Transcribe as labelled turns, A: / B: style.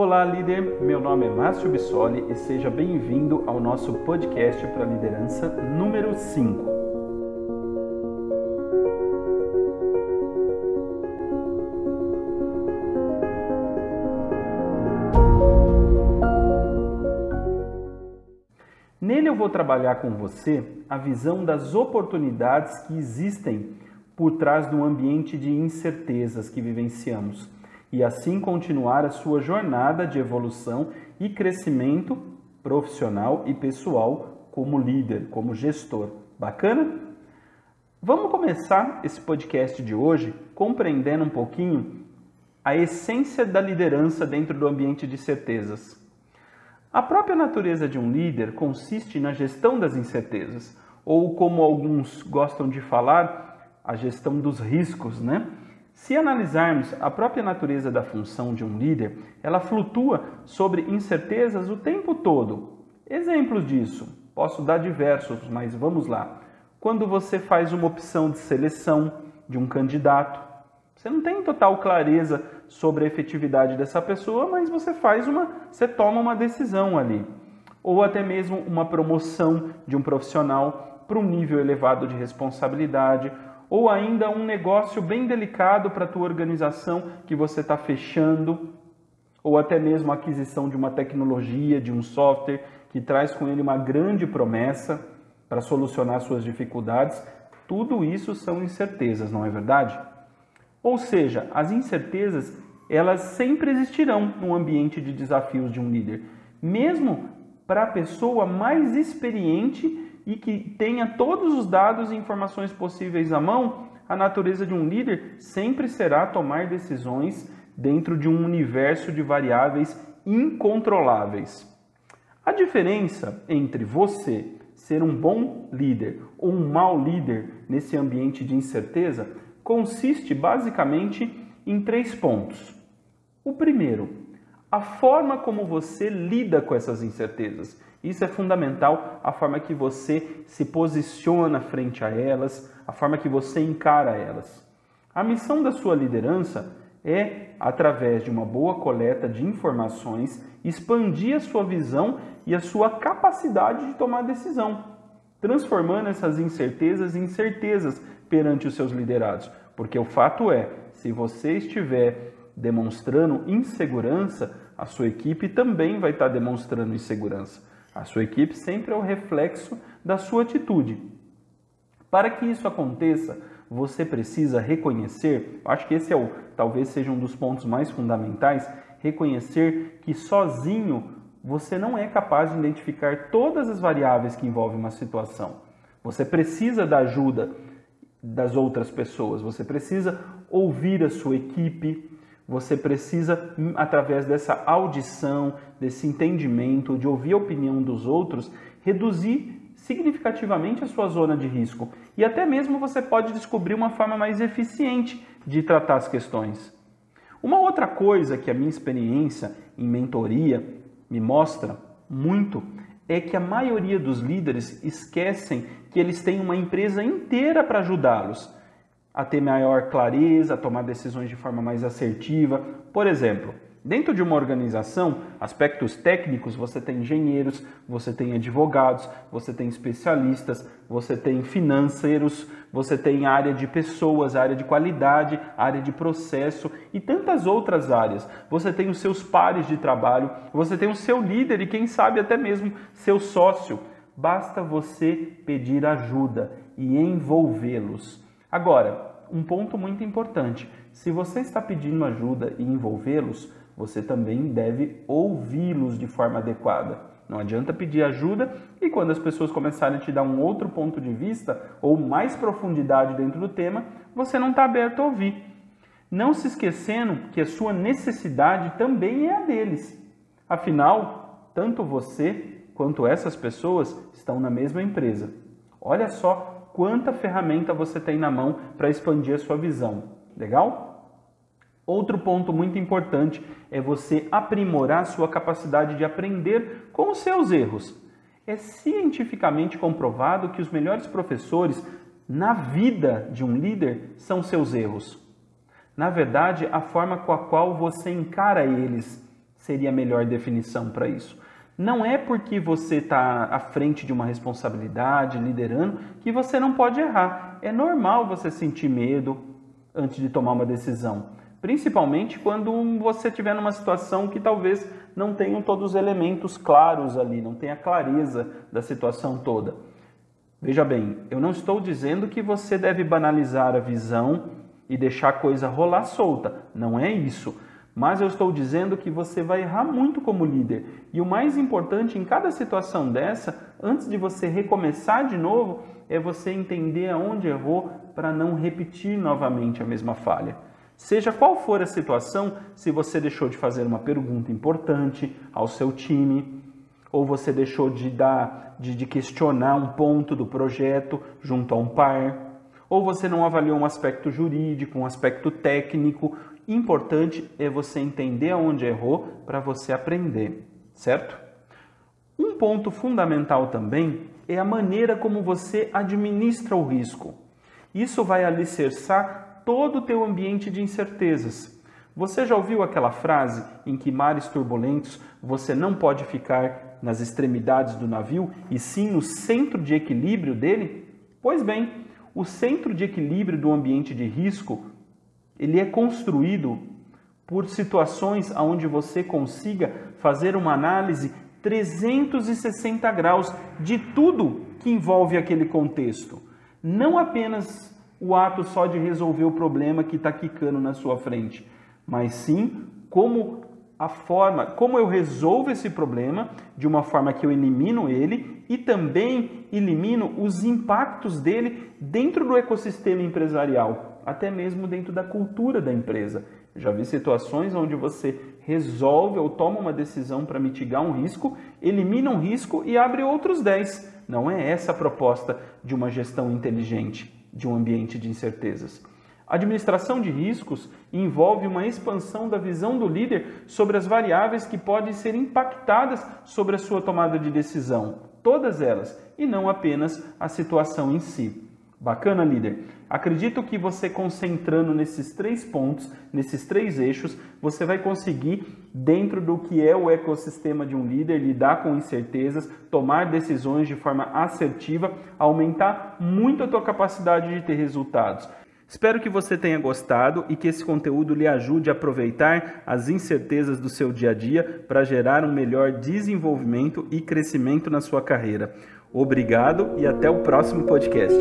A: Olá, líder. Meu nome é Márcio Bissoli e seja bem-vindo ao nosso podcast para liderança número 5. Nele eu vou trabalhar com você a visão das oportunidades que existem por trás do ambiente de incertezas que vivenciamos e assim continuar a sua jornada de evolução e crescimento profissional e pessoal como líder, como gestor. Bacana? Vamos começar esse podcast de hoje compreendendo um pouquinho a essência da liderança dentro do ambiente de certezas. A própria natureza de um líder consiste na gestão das incertezas, ou como alguns gostam de falar, a gestão dos riscos, né? Se analisarmos a própria natureza da função de um líder, ela flutua sobre incertezas o tempo todo. Exemplos disso, posso dar diversos, mas vamos lá. Quando você faz uma opção de seleção de um candidato, você não tem total clareza sobre a efetividade dessa pessoa, mas você faz uma, você toma uma decisão ali. Ou até mesmo uma promoção de um profissional para um nível elevado de responsabilidade, ou ainda um negócio bem delicado para a tua organização que você está fechando, ou até mesmo a aquisição de uma tecnologia, de um software que traz com ele uma grande promessa para solucionar suas dificuldades. Tudo isso são incertezas, não é verdade? Ou seja, as incertezas, elas sempre existirão no ambiente de desafios de um líder, mesmo para a pessoa mais experiente e que tenha todos os dados e informações possíveis à mão, a natureza de um líder sempre será tomar decisões dentro de um universo de variáveis incontroláveis. A diferença entre você ser um bom líder ou um mau líder nesse ambiente de incerteza consiste basicamente em três pontos. O primeiro, a forma como você lida com essas incertezas. Isso é fundamental, a forma que você se posiciona frente a elas, a forma que você encara elas. A missão da sua liderança é, através de uma boa coleta de informações, expandir a sua visão e a sua capacidade de tomar decisão, transformando essas incertezas em certezas perante os seus liderados. Porque o fato é, se você estiver demonstrando insegurança, a sua equipe também vai estar demonstrando insegurança. A sua equipe sempre é o reflexo da sua atitude. Para que isso aconteça, você precisa reconhecer, acho que esse é o, talvez seja um dos pontos mais fundamentais, reconhecer que sozinho você não é capaz de identificar todas as variáveis que envolvem uma situação. Você precisa da ajuda das outras pessoas, você precisa ouvir a sua equipe, você precisa, através dessa audição, desse entendimento, de ouvir a opinião dos outros, reduzir significativamente a sua zona de risco. E até mesmo você pode descobrir uma forma mais eficiente de tratar as questões. Uma outra coisa que a minha experiência em mentoria me mostra muito é que a maioria dos líderes esquecem que eles têm uma empresa inteira para ajudá-los a ter maior clareza, a tomar decisões de forma mais assertiva. Por exemplo, Dentro de uma organização, aspectos técnicos, você tem engenheiros, você tem advogados, você tem especialistas, você tem financeiros, você tem área de pessoas, área de qualidade, área de processo e tantas outras áreas. Você tem os seus pares de trabalho, você tem o seu líder e quem sabe até mesmo seu sócio. Basta você pedir ajuda e envolvê-los. Agora, um ponto muito importante: se você está pedindo ajuda e envolvê-los, você também deve ouvi-los de forma adequada. Não adianta pedir ajuda e quando as pessoas começarem a te dar um outro ponto de vista ou mais profundidade dentro do tema, você não está aberto a ouvir. Não se esquecendo que a sua necessidade também é a deles. Afinal, tanto você quanto essas pessoas estão na mesma empresa. Olha só quanta ferramenta você tem na mão para expandir a sua visão. Legal? Outro ponto muito importante é você aprimorar sua capacidade de aprender com os seus erros. É cientificamente comprovado que os melhores professores na vida de um líder são seus erros. Na verdade, a forma com a qual você encara eles seria a melhor definição para isso. Não é porque você está à frente de uma responsabilidade, liderando, que você não pode errar. É normal você sentir medo antes de tomar uma decisão. Principalmente quando você estiver numa situação que talvez não tenham todos os elementos claros ali, não tenha clareza da situação toda. Veja bem, eu não estou dizendo que você deve banalizar a visão e deixar a coisa rolar solta. Não é isso. Mas eu estou dizendo que você vai errar muito como líder. E o mais importante em cada situação dessa, antes de você recomeçar de novo, é você entender aonde errou para não repetir novamente a mesma falha. Seja qual for a situação, se você deixou de fazer uma pergunta importante ao seu time, ou você deixou de dar, de, de questionar um ponto do projeto junto a um par, ou você não avaliou um aspecto jurídico, um aspecto técnico. Importante é você entender aonde errou para você aprender, certo? Um ponto fundamental também é a maneira como você administra o risco. Isso vai alicerçar todo o teu ambiente de incertezas. Você já ouviu aquela frase em que mares turbulentos você não pode ficar nas extremidades do navio e sim no centro de equilíbrio dele? Pois bem, o centro de equilíbrio do ambiente de risco, ele é construído por situações onde você consiga fazer uma análise 360 graus de tudo que envolve aquele contexto. Não apenas o ato só de resolver o problema que está quicando na sua frente, mas sim como a forma, como eu resolvo esse problema de uma forma que eu elimino ele e também elimino os impactos dele dentro do ecossistema empresarial, até mesmo dentro da cultura da empresa. já vi situações onde você resolve ou toma uma decisão para mitigar um risco, elimina um risco e abre outros 10. Não é essa a proposta de uma gestão inteligente de um ambiente de incertezas. Administração de riscos envolve uma expansão da visão do líder sobre as variáveis que podem ser impactadas sobre a sua tomada de decisão, todas elas, e não apenas a situação em si. Bacana, líder? Acredito que você concentrando nesses três pontos, nesses três eixos, você vai conseguir, dentro do que é o ecossistema de um líder, lidar com incertezas, tomar decisões de forma assertiva, aumentar muito a tua capacidade de ter resultados. Espero que você tenha gostado e que esse conteúdo lhe ajude a aproveitar as incertezas do seu dia a dia para gerar um melhor desenvolvimento e crescimento na sua carreira. Obrigado e até o próximo podcast.